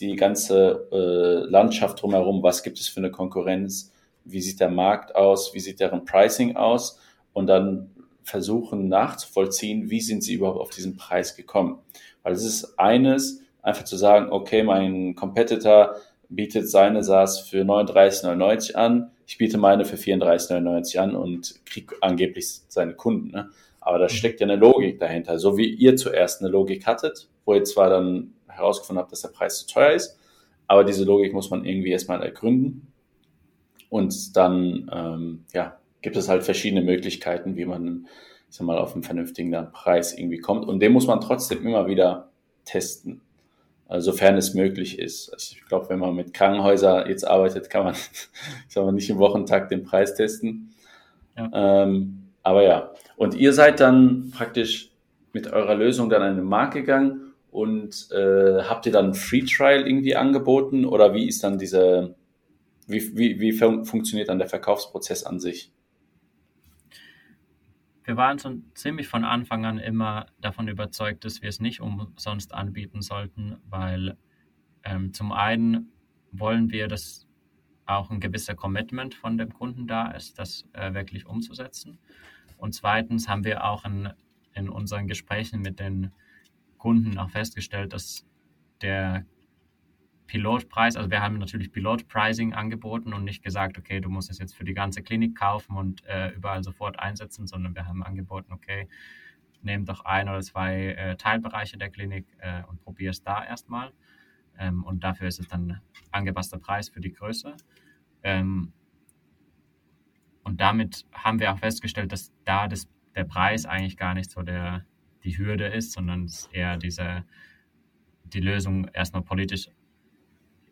die ganze äh, Landschaft drumherum, was gibt es für eine Konkurrenz, wie sieht der Markt aus, wie sieht deren Pricing aus? Und dann versuchen nachzuvollziehen, wie sind sie überhaupt auf diesen Preis gekommen. Weil es ist eines, einfach zu sagen, okay, mein Competitor bietet seine SaaS für 39,99 an, ich biete meine für 34,99 an und kriege angeblich seine Kunden. Ne? Aber da mhm. steckt ja eine Logik dahinter. So wie ihr zuerst eine Logik hattet, wo ihr zwar dann herausgefunden habe, dass der Preis zu teuer ist. Aber diese Logik muss man irgendwie erstmal ergründen. Und dann ähm, ja, gibt es halt verschiedene Möglichkeiten, wie man ich sag mal, auf einen vernünftigen Preis irgendwie kommt. Und den muss man trotzdem immer wieder testen, sofern es möglich ist. Also ich glaube, wenn man mit Krankenhäusern jetzt arbeitet, kann man, ich sag mal, nicht im Wochentag den Preis testen. Ja. Ähm, aber ja, und ihr seid dann praktisch mit eurer Lösung dann an den Markt gegangen und äh, habt ihr dann Free Trial irgendwie angeboten oder wie ist dann diese, wie, wie, wie fun funktioniert dann der Verkaufsprozess an sich? Wir waren schon ziemlich von Anfang an immer davon überzeugt, dass wir es nicht umsonst anbieten sollten, weil ähm, zum einen wollen wir, dass auch ein gewisser Commitment von dem Kunden da ist, das äh, wirklich umzusetzen. Und zweitens haben wir auch in, in unseren Gesprächen mit den Kunden auch festgestellt, dass der Pilotpreis, also wir haben natürlich Pilotpricing angeboten und nicht gesagt, okay, du musst es jetzt für die ganze Klinik kaufen und äh, überall sofort einsetzen, sondern wir haben angeboten, okay, nehme doch ein oder zwei äh, Teilbereiche der Klinik äh, und probiere es da erstmal. Ähm, und dafür ist es dann angepasster Preis für die Größe. Ähm, und damit haben wir auch festgestellt, dass da das, der Preis eigentlich gar nicht so der, die Hürde ist, sondern es eher diese, die Lösung erstmal politisch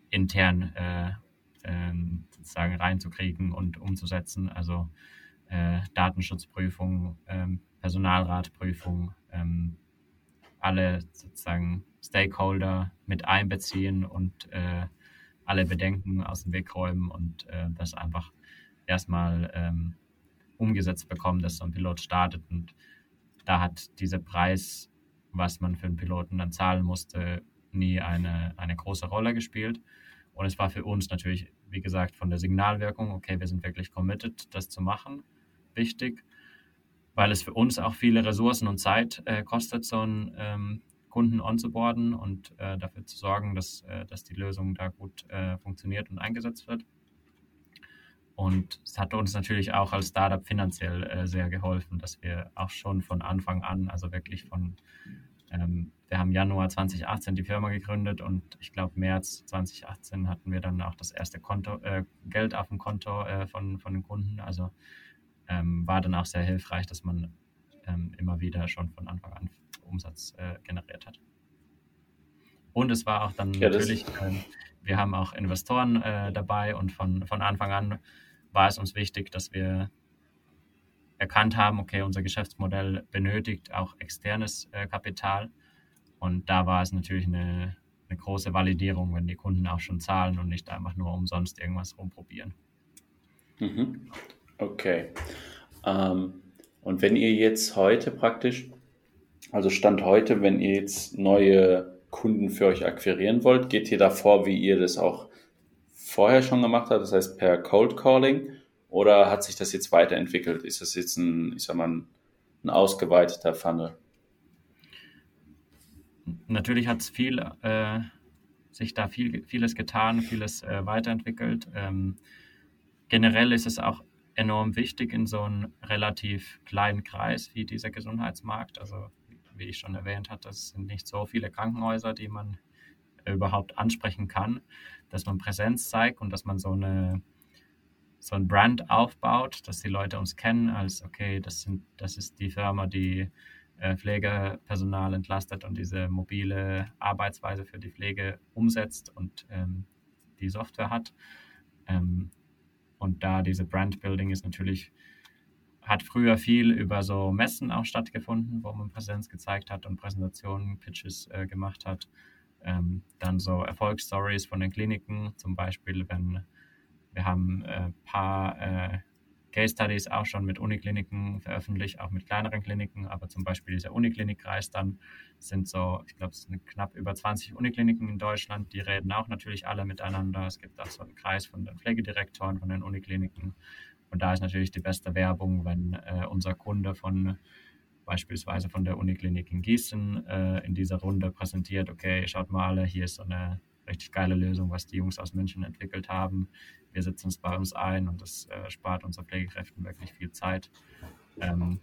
intern äh, ähm, sozusagen reinzukriegen und umzusetzen. Also äh, Datenschutzprüfung, ähm, Personalratprüfung, ähm, alle sozusagen Stakeholder mit einbeziehen und äh, alle Bedenken aus dem Weg räumen und äh, das einfach erstmal ähm, umgesetzt bekommen, dass so ein Pilot startet. Und da hat dieser Preis, was man für einen Piloten dann zahlen musste, nie eine, eine große Rolle gespielt. Und es war für uns natürlich, wie gesagt, von der Signalwirkung, okay, wir sind wirklich committed, das zu machen, wichtig, weil es für uns auch viele Ressourcen und Zeit äh, kostet, so einen ähm, Kunden onzuboarden und äh, dafür zu sorgen, dass, äh, dass die Lösung da gut äh, funktioniert und eingesetzt wird. Und es hat uns natürlich auch als Startup finanziell äh, sehr geholfen, dass wir auch schon von Anfang an, also wirklich von ähm, wir haben Januar 2018 die Firma gegründet und ich glaube März 2018 hatten wir dann auch das erste Konto, äh, Geld auf dem Konto äh, von, von den Kunden. Also ähm, war dann auch sehr hilfreich, dass man ähm, immer wieder schon von Anfang an Umsatz äh, generiert hat. Und es war auch dann ja, natürlich, ähm, wir haben auch Investoren äh, dabei und von, von Anfang an war es uns wichtig, dass wir erkannt haben, okay, unser Geschäftsmodell benötigt auch externes äh, Kapital. Und da war es natürlich eine, eine große Validierung, wenn die Kunden auch schon zahlen und nicht einfach nur umsonst irgendwas rumprobieren. Mhm. Okay. Ähm, und wenn ihr jetzt heute praktisch, also Stand heute, wenn ihr jetzt neue Kunden für euch akquirieren wollt, geht ihr davor, wie ihr das auch vorher schon gemacht habt, das heißt per Cold Calling oder hat sich das jetzt weiterentwickelt? Ist das jetzt ein, ich sag mal, ein, ausgeweiteter Funnel? Natürlich hat es viel, äh, sich da viel, vieles getan, vieles äh, weiterentwickelt. Ähm, generell ist es auch enorm wichtig in so einem relativ kleinen Kreis wie dieser Gesundheitsmarkt. Also wie ich schon erwähnt hatte, es sind nicht so viele Krankenhäuser, die man überhaupt ansprechen kann, dass man Präsenz zeigt und dass man so eine so ein Brand aufbaut, dass die Leute uns kennen als, okay, das, sind, das ist die Firma, die äh, Pflegepersonal entlastet und diese mobile Arbeitsweise für die Pflege umsetzt und ähm, die Software hat. Ähm, und da diese Brandbuilding ist natürlich, hat früher viel über so Messen auch stattgefunden, wo man Präsenz gezeigt hat und Präsentationen, Pitches äh, gemacht hat. Ähm, dann so Erfolgsstories von den Kliniken, zum Beispiel, wenn wir haben ein äh, paar äh, Case Studies auch schon mit Unikliniken veröffentlicht, auch mit kleineren Kliniken, aber zum Beispiel dieser Uniklinik-Kreis dann sind so, ich glaube, es sind knapp über 20 Unikliniken in Deutschland, die reden auch natürlich alle miteinander. Es gibt auch so einen Kreis von den Pflegedirektoren von den Unikliniken. Und da ist natürlich die beste Werbung, wenn äh, unser Kunde von beispielsweise von der Uniklinik in Gießen äh, in dieser Runde präsentiert, okay, schaut mal alle, hier ist so eine richtig geile Lösung, was die Jungs aus München entwickelt haben. Wir setzen es bei uns ein und das äh, spart unseren Pflegekräften wirklich viel Zeit. Ähm,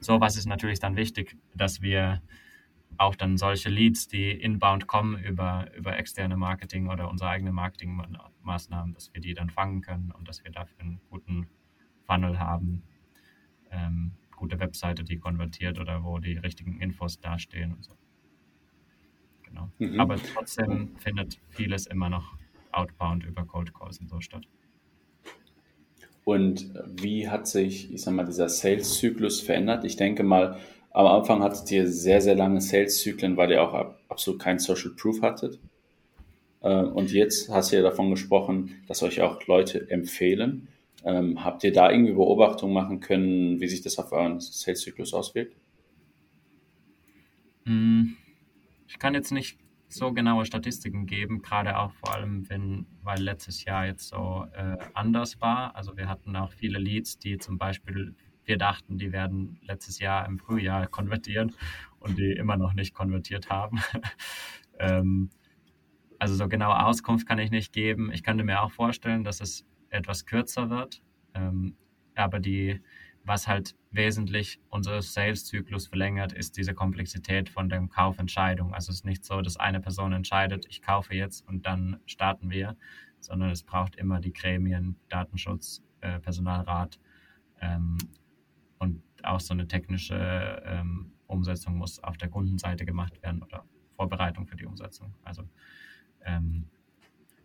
so was ist natürlich dann wichtig, dass wir auch dann solche Leads, die inbound kommen über, über externe Marketing oder unsere eigene Marketingmaßnahmen, dass wir die dann fangen können und dass wir dafür einen guten Funnel haben, ähm, gute Webseite, die konvertiert oder wo die richtigen Infos dastehen und so. Genau. Mhm. Aber trotzdem findet vieles immer noch outbound über Cold Calls und so statt. Und wie hat sich, ich sag mal, dieser Sales-Zyklus verändert? Ich denke mal, am Anfang hattet ihr sehr, sehr lange Sales-Zyklen, weil ihr auch absolut kein Social Proof hattet. Äh, und jetzt hast du ja davon gesprochen, dass euch auch Leute empfehlen. Ähm, habt ihr da irgendwie Beobachtungen machen können, wie sich das auf euren Sales-Zyklus auswirkt? Mm, ich kann jetzt nicht so genaue Statistiken geben, gerade auch vor allem, wenn, weil letztes Jahr jetzt so äh, anders war. Also wir hatten auch viele Leads, die zum Beispiel, wir dachten, die werden letztes Jahr im Frühjahr konvertieren und die immer noch nicht konvertiert haben. ähm, also so genaue Auskunft kann ich nicht geben. Ich könnte mir auch vorstellen, dass es etwas kürzer wird. Ähm, aber die was halt wesentlich unseren Sales-Zyklus verlängert, ist diese Komplexität von der Kaufentscheidung. Also es ist nicht so, dass eine Person entscheidet, ich kaufe jetzt und dann starten wir, sondern es braucht immer die Gremien, Datenschutz, äh, Personalrat ähm, und auch so eine technische ähm, Umsetzung muss auf der Kundenseite gemacht werden oder Vorbereitung für die Umsetzung. Also ähm,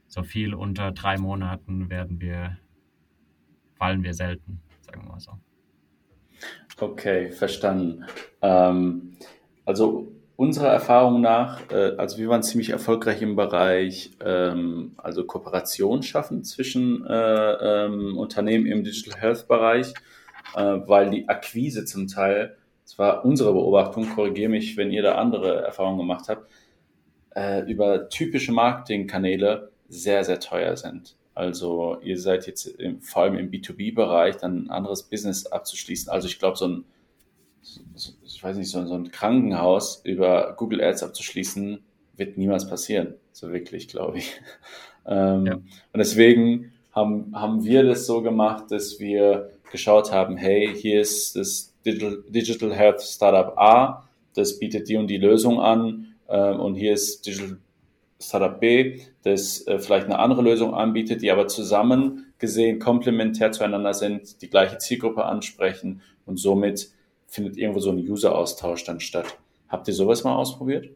so viel unter drei Monaten werden wir, fallen wir selten, sagen wir mal so. Okay, verstanden. Ähm, also unserer Erfahrung nach, äh, also wir waren ziemlich erfolgreich im Bereich, ähm, also Kooperation schaffen zwischen äh, ähm, Unternehmen im Digital Health Bereich, äh, weil die Akquise zum Teil, das war unsere Beobachtung, korrigiere mich, wenn ihr da andere Erfahrungen gemacht habt, äh, über typische Marketingkanäle sehr, sehr teuer sind. Also ihr seid jetzt im, vor allem im B2B-Bereich dann ein anderes Business abzuschließen. Also ich glaube, so ein, so, ich weiß nicht, so, so ein Krankenhaus über Google Ads abzuschließen, wird niemals passieren. So wirklich, glaube ich. Ähm, ja. Und deswegen haben, haben wir das so gemacht, dass wir geschaut haben, hey, hier ist das Digital, Digital Health Startup A, das bietet die und die Lösung an ähm, und hier ist Digital Startup B, das äh, vielleicht eine andere Lösung anbietet, die aber zusammen gesehen komplementär zueinander sind, die gleiche Zielgruppe ansprechen und somit findet irgendwo so ein User-Austausch dann statt. Habt ihr sowas mal ausprobiert?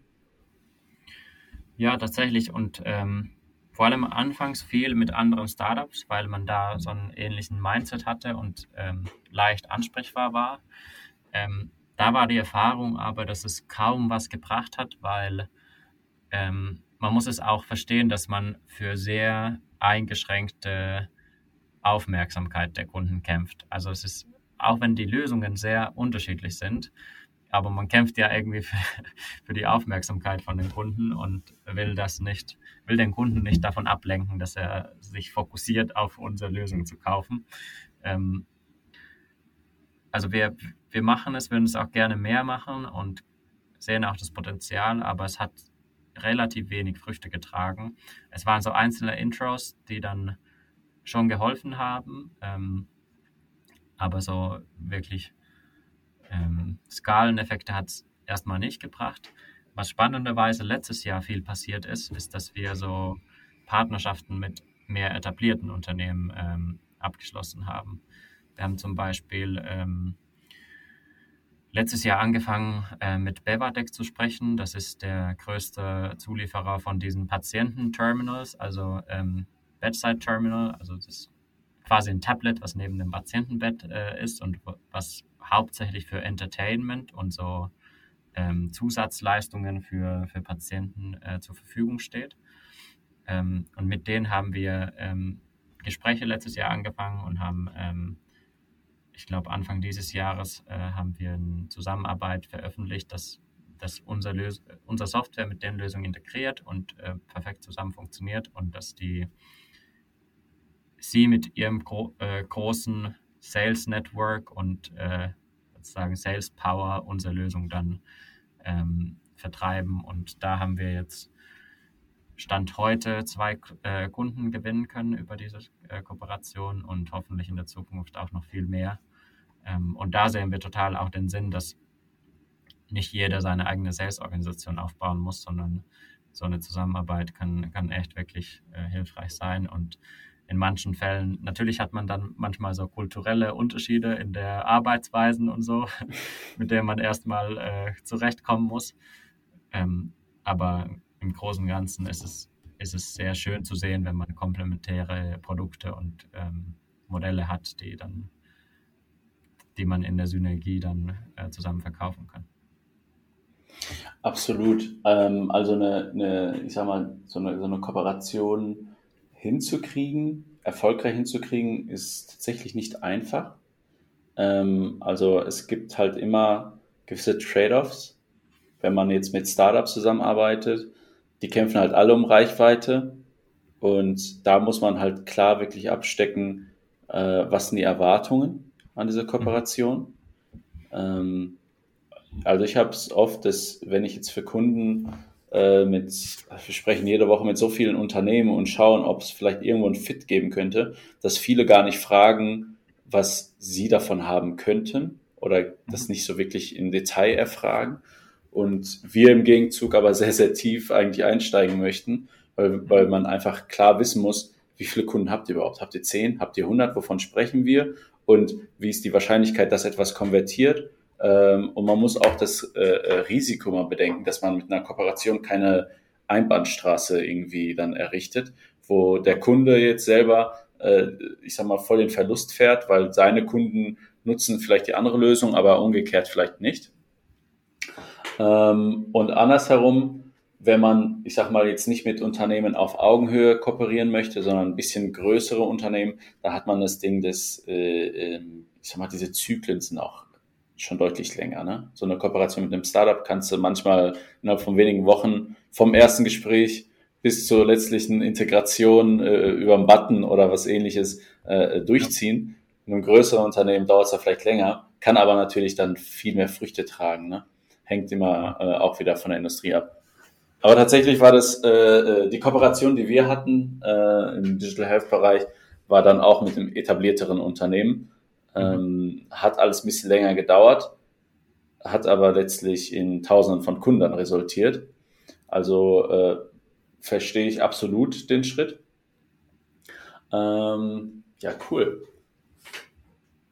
Ja, tatsächlich und ähm, vor allem anfangs viel mit anderen Startups, weil man da so einen ähnlichen Mindset hatte und ähm, leicht ansprechbar war. Ähm, da war die Erfahrung aber, dass es kaum was gebracht hat, weil ähm, man muss es auch verstehen, dass man für sehr eingeschränkte Aufmerksamkeit der Kunden kämpft. Also es ist, auch wenn die Lösungen sehr unterschiedlich sind, aber man kämpft ja irgendwie für, für die Aufmerksamkeit von den Kunden und will das nicht, will den Kunden nicht davon ablenken, dass er sich fokussiert auf unsere Lösung zu kaufen. Ähm, also wir, wir machen es, würden es auch gerne mehr machen und sehen auch das Potenzial, aber es hat relativ wenig Früchte getragen. Es waren so einzelne Intros, die dann schon geholfen haben, ähm, aber so wirklich ähm, Skaleneffekte hat es erstmal nicht gebracht. Was spannenderweise letztes Jahr viel passiert ist, ist, dass wir so Partnerschaften mit mehr etablierten Unternehmen ähm, abgeschlossen haben. Wir haben zum Beispiel ähm, letztes Jahr angefangen äh, mit Bevadec zu sprechen. Das ist der größte Zulieferer von diesen Patiententerminals, also ähm, Bedside Terminal, also das ist quasi ein Tablet, was neben dem Patientenbett äh, ist und was hauptsächlich für Entertainment und so ähm, Zusatzleistungen für, für Patienten äh, zur Verfügung steht. Ähm, und mit denen haben wir ähm, Gespräche letztes Jahr angefangen und haben ähm, ich glaube, Anfang dieses Jahres äh, haben wir eine Zusammenarbeit veröffentlicht, dass, dass unser, Lös unser Software mit den Lösungen integriert und äh, perfekt zusammen funktioniert und dass die sie mit ihrem gro äh, großen Sales Network und äh, sozusagen Sales Power unsere Lösung dann ähm, vertreiben. Und da haben wir jetzt Stand heute zwei äh, Kunden gewinnen können über diese äh, Kooperation und hoffentlich in der Zukunft auch noch viel mehr. Ähm, und da sehen wir total auch den Sinn, dass nicht jeder seine eigene Sales-Organisation aufbauen muss, sondern so eine Zusammenarbeit kann, kann echt wirklich äh, hilfreich sein. Und in manchen Fällen, natürlich hat man dann manchmal so kulturelle Unterschiede in der Arbeitsweisen und so, mit denen man erstmal äh, zurechtkommen muss. Ähm, aber im Großen und Ganzen ist es, ist es sehr schön zu sehen, wenn man komplementäre Produkte und ähm, Modelle hat, die dann die man in der Synergie dann äh, zusammen verkaufen kann. Absolut. Ähm, also eine, eine, ich sag mal, so eine, so eine Kooperation hinzukriegen, erfolgreich hinzukriegen, ist tatsächlich nicht einfach. Ähm, also es gibt halt immer gewisse Trade-offs. Wenn man jetzt mit Startups zusammenarbeitet, die kämpfen halt alle um Reichweite und da muss man halt klar wirklich abstecken, äh, was sind die Erwartungen an dieser Kooperation. Ähm, also ich habe es oft, dass wenn ich jetzt für Kunden äh, mit, wir sprechen jede Woche mit so vielen Unternehmen und schauen, ob es vielleicht irgendwo ein Fit geben könnte, dass viele gar nicht fragen, was sie davon haben könnten oder das nicht so wirklich im Detail erfragen. Und wir im Gegenzug aber sehr, sehr tief eigentlich einsteigen möchten, weil, weil man einfach klar wissen muss, wie viele Kunden habt ihr überhaupt? Habt ihr 10? Habt ihr 100? Wovon sprechen wir? Und wie ist die Wahrscheinlichkeit, dass etwas konvertiert? Ähm, und man muss auch das äh, äh, Risiko mal bedenken, dass man mit einer Kooperation keine Einbahnstraße irgendwie dann errichtet, wo der Kunde jetzt selber, äh, ich sag mal, voll den Verlust fährt, weil seine Kunden nutzen vielleicht die andere Lösung, aber umgekehrt vielleicht nicht. Ähm, und andersherum, wenn man, ich sag mal, jetzt nicht mit Unternehmen auf Augenhöhe kooperieren möchte, sondern ein bisschen größere Unternehmen, da hat man das Ding des, äh, ähm, ich sag mal, diese Zyklen sind auch schon deutlich länger. Ne? So eine Kooperation mit einem Startup kannst du manchmal innerhalb von wenigen Wochen vom ersten Gespräch bis zur letztlichen Integration äh, über einen Button oder was ähnliches äh, durchziehen. In einem größeren Unternehmen dauert es ja vielleicht länger, kann aber natürlich dann viel mehr Früchte tragen. Ne? Hängt immer äh, auch wieder von der Industrie ab. Aber tatsächlich war das äh, äh die Kooperation, die wir hatten äh, im Digital Health Bereich, war dann auch mit einem etablierteren Unternehmen. Ähm, hat alles ein bisschen länger gedauert, hat aber letztlich in Tausenden von Kunden resultiert. Also äh, verstehe ich absolut den Schritt. Ähm, ja, cool.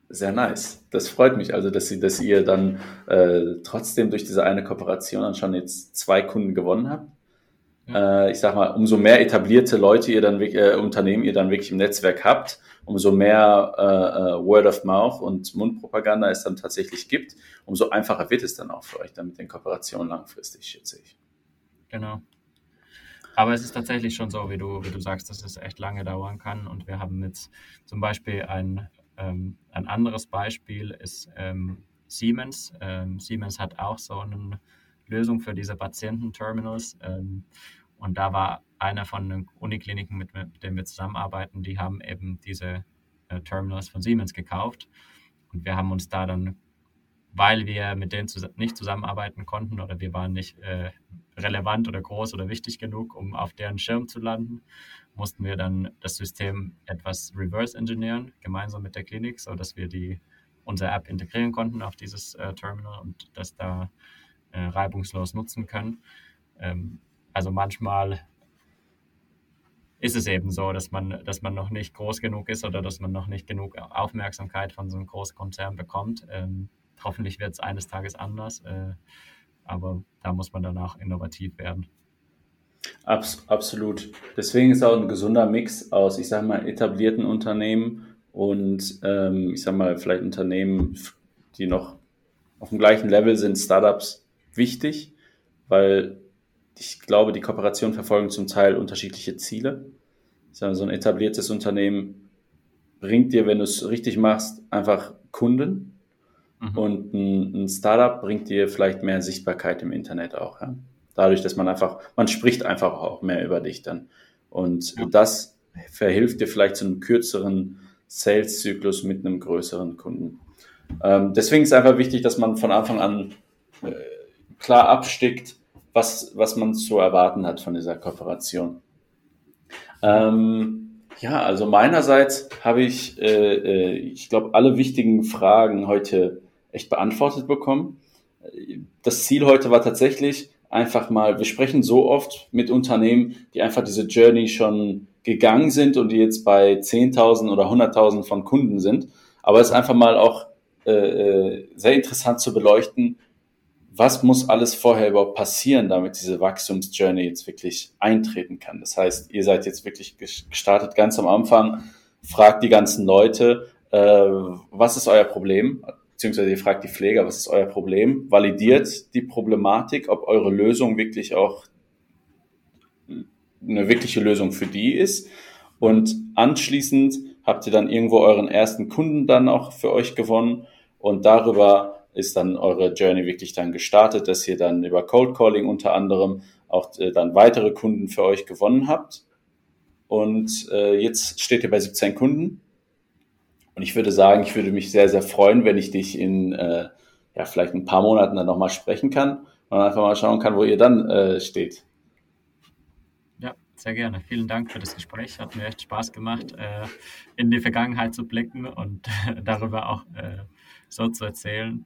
Sehr nice. Das freut mich also, dass, Sie, dass ihr dann äh, trotzdem durch diese eine Kooperation dann schon jetzt zwei Kunden gewonnen habt. Ja. Äh, ich sag mal, umso mehr etablierte Leute ihr dann, äh, Unternehmen ihr dann wirklich im Netzwerk habt, umso mehr äh, äh, Word of Mouth und Mundpropaganda es dann tatsächlich gibt, umso einfacher wird es dann auch für euch dann mit den Kooperationen langfristig, schätze ich. Genau. Aber es ist tatsächlich schon so, wie du, wie du sagst, dass es echt lange dauern kann. Und wir haben jetzt zum Beispiel ein, ähm, ein anderes Beispiel ist ähm, Siemens. Ähm, Siemens hat auch so eine Lösung für diese Patiententerminals. Ähm, und da war einer von den Unikliniken, mit, mit denen wir zusammenarbeiten, die haben eben diese äh, Terminals von Siemens gekauft. Und wir haben uns da dann, weil wir mit denen zus nicht zusammenarbeiten konnten oder wir waren nicht äh, relevant oder groß oder wichtig genug, um auf deren Schirm zu landen, mussten wir dann das System etwas reverse engineeren, gemeinsam mit der Klinik, sodass wir die, unsere App integrieren konnten auf dieses äh, Terminal und das da äh, reibungslos nutzen können. Ähm, also manchmal ist es eben so, dass man, dass man noch nicht groß genug ist oder dass man noch nicht genug Aufmerksamkeit von so einem Großkonzern bekommt. Ähm, hoffentlich wird es eines Tages anders, äh, aber da muss man danach innovativ werden. Abs absolut. Deswegen ist auch ein gesunder Mix aus, ich sage mal, etablierten Unternehmen und ähm, ich sage mal, vielleicht Unternehmen, die noch auf dem gleichen Level sind, Startups, wichtig, weil ich glaube, die Kooperationen verfolgen zum Teil unterschiedliche Ziele. So ein etabliertes Unternehmen bringt dir, wenn du es richtig machst, einfach Kunden. Mhm. Und ein, ein, Startup bringt dir vielleicht mehr Sichtbarkeit im Internet auch. Ja? Dadurch, dass man einfach, man spricht einfach auch mehr über dich dann. Und ja. das verhilft dir vielleicht zu einem kürzeren Sales-Zyklus mit einem größeren Kunden. Ähm, deswegen ist es einfach wichtig, dass man von Anfang an äh, klar abstickt, was, was man zu erwarten hat von dieser Kooperation. Ähm, ja, also meinerseits habe ich, äh, äh, ich glaube, alle wichtigen Fragen heute echt beantwortet bekommen. Das Ziel heute war tatsächlich einfach mal, wir sprechen so oft mit Unternehmen, die einfach diese Journey schon gegangen sind und die jetzt bei 10.000 oder 100.000 von Kunden sind. Aber es ist einfach mal auch äh, äh sehr interessant zu beleuchten, was muss alles vorher überhaupt passieren, damit diese Wachstumsjourney jetzt wirklich eintreten kann. Das heißt, ihr seid jetzt wirklich gestartet ganz am Anfang, fragt die ganzen Leute, äh, was ist euer Problem? Beziehungsweise ihr fragt die Pfleger, was ist euer Problem? Validiert die Problematik, ob eure Lösung wirklich auch eine wirkliche Lösung für die ist. Und anschließend habt ihr dann irgendwo euren ersten Kunden dann auch für euch gewonnen und darüber ist dann eure Journey wirklich dann gestartet, dass ihr dann über Cold Calling unter anderem auch äh, dann weitere Kunden für euch gewonnen habt. Und äh, jetzt steht ihr bei 17 Kunden. Und ich würde sagen, ich würde mich sehr, sehr freuen, wenn ich dich in äh, ja, vielleicht ein paar Monaten dann nochmal sprechen kann und einfach mal schauen kann, wo ihr dann äh, steht. Ja, sehr gerne. Vielen Dank für das Gespräch. Hat mir echt Spaß gemacht, äh, in die Vergangenheit zu blicken und darüber auch äh, so zu erzählen.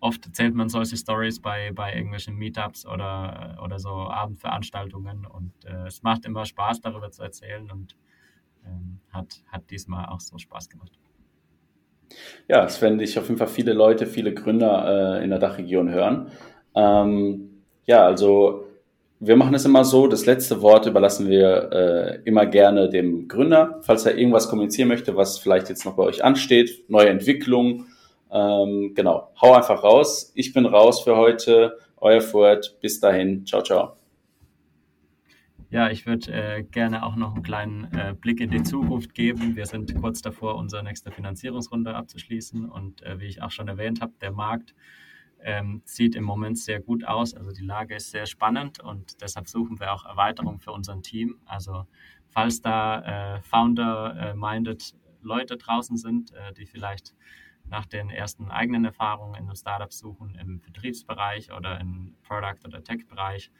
Oft erzählt man solche Stories bei, bei irgendwelchen Meetups oder, oder so Abendveranstaltungen und äh, es macht immer Spaß, darüber zu erzählen und ähm, hat, hat diesmal auch so Spaß gemacht. Ja, das fände ich auf jeden Fall viele Leute, viele Gründer äh, in der Dachregion hören. Ähm, ja, also wir machen es immer so, das letzte Wort überlassen wir äh, immer gerne dem Gründer, falls er irgendwas kommunizieren möchte, was vielleicht jetzt noch bei euch ansteht, neue Entwicklungen. Ähm, genau, hau einfach raus. Ich bin raus für heute. Euer Furt. Bis dahin. Ciao, ciao. Ja, ich würde äh, gerne auch noch einen kleinen äh, Blick in die Zukunft geben. Wir sind kurz davor, unsere nächste Finanzierungsrunde abzuschließen. Und äh, wie ich auch schon erwähnt habe, der Markt ähm, sieht im Moment sehr gut aus. Also die Lage ist sehr spannend und deshalb suchen wir auch Erweiterung für unser Team. Also falls da äh, Founder-minded Leute draußen sind, äh, die vielleicht nach den ersten eigenen Erfahrungen in einem Startup suchen, im Vertriebsbereich oder im Product- oder Tech-Bereich.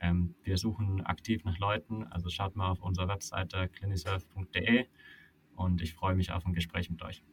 Ähm, wir suchen aktiv nach Leuten, also schaut mal auf unserer Webseite clinisurf.de und ich freue mich auf ein Gespräch mit euch.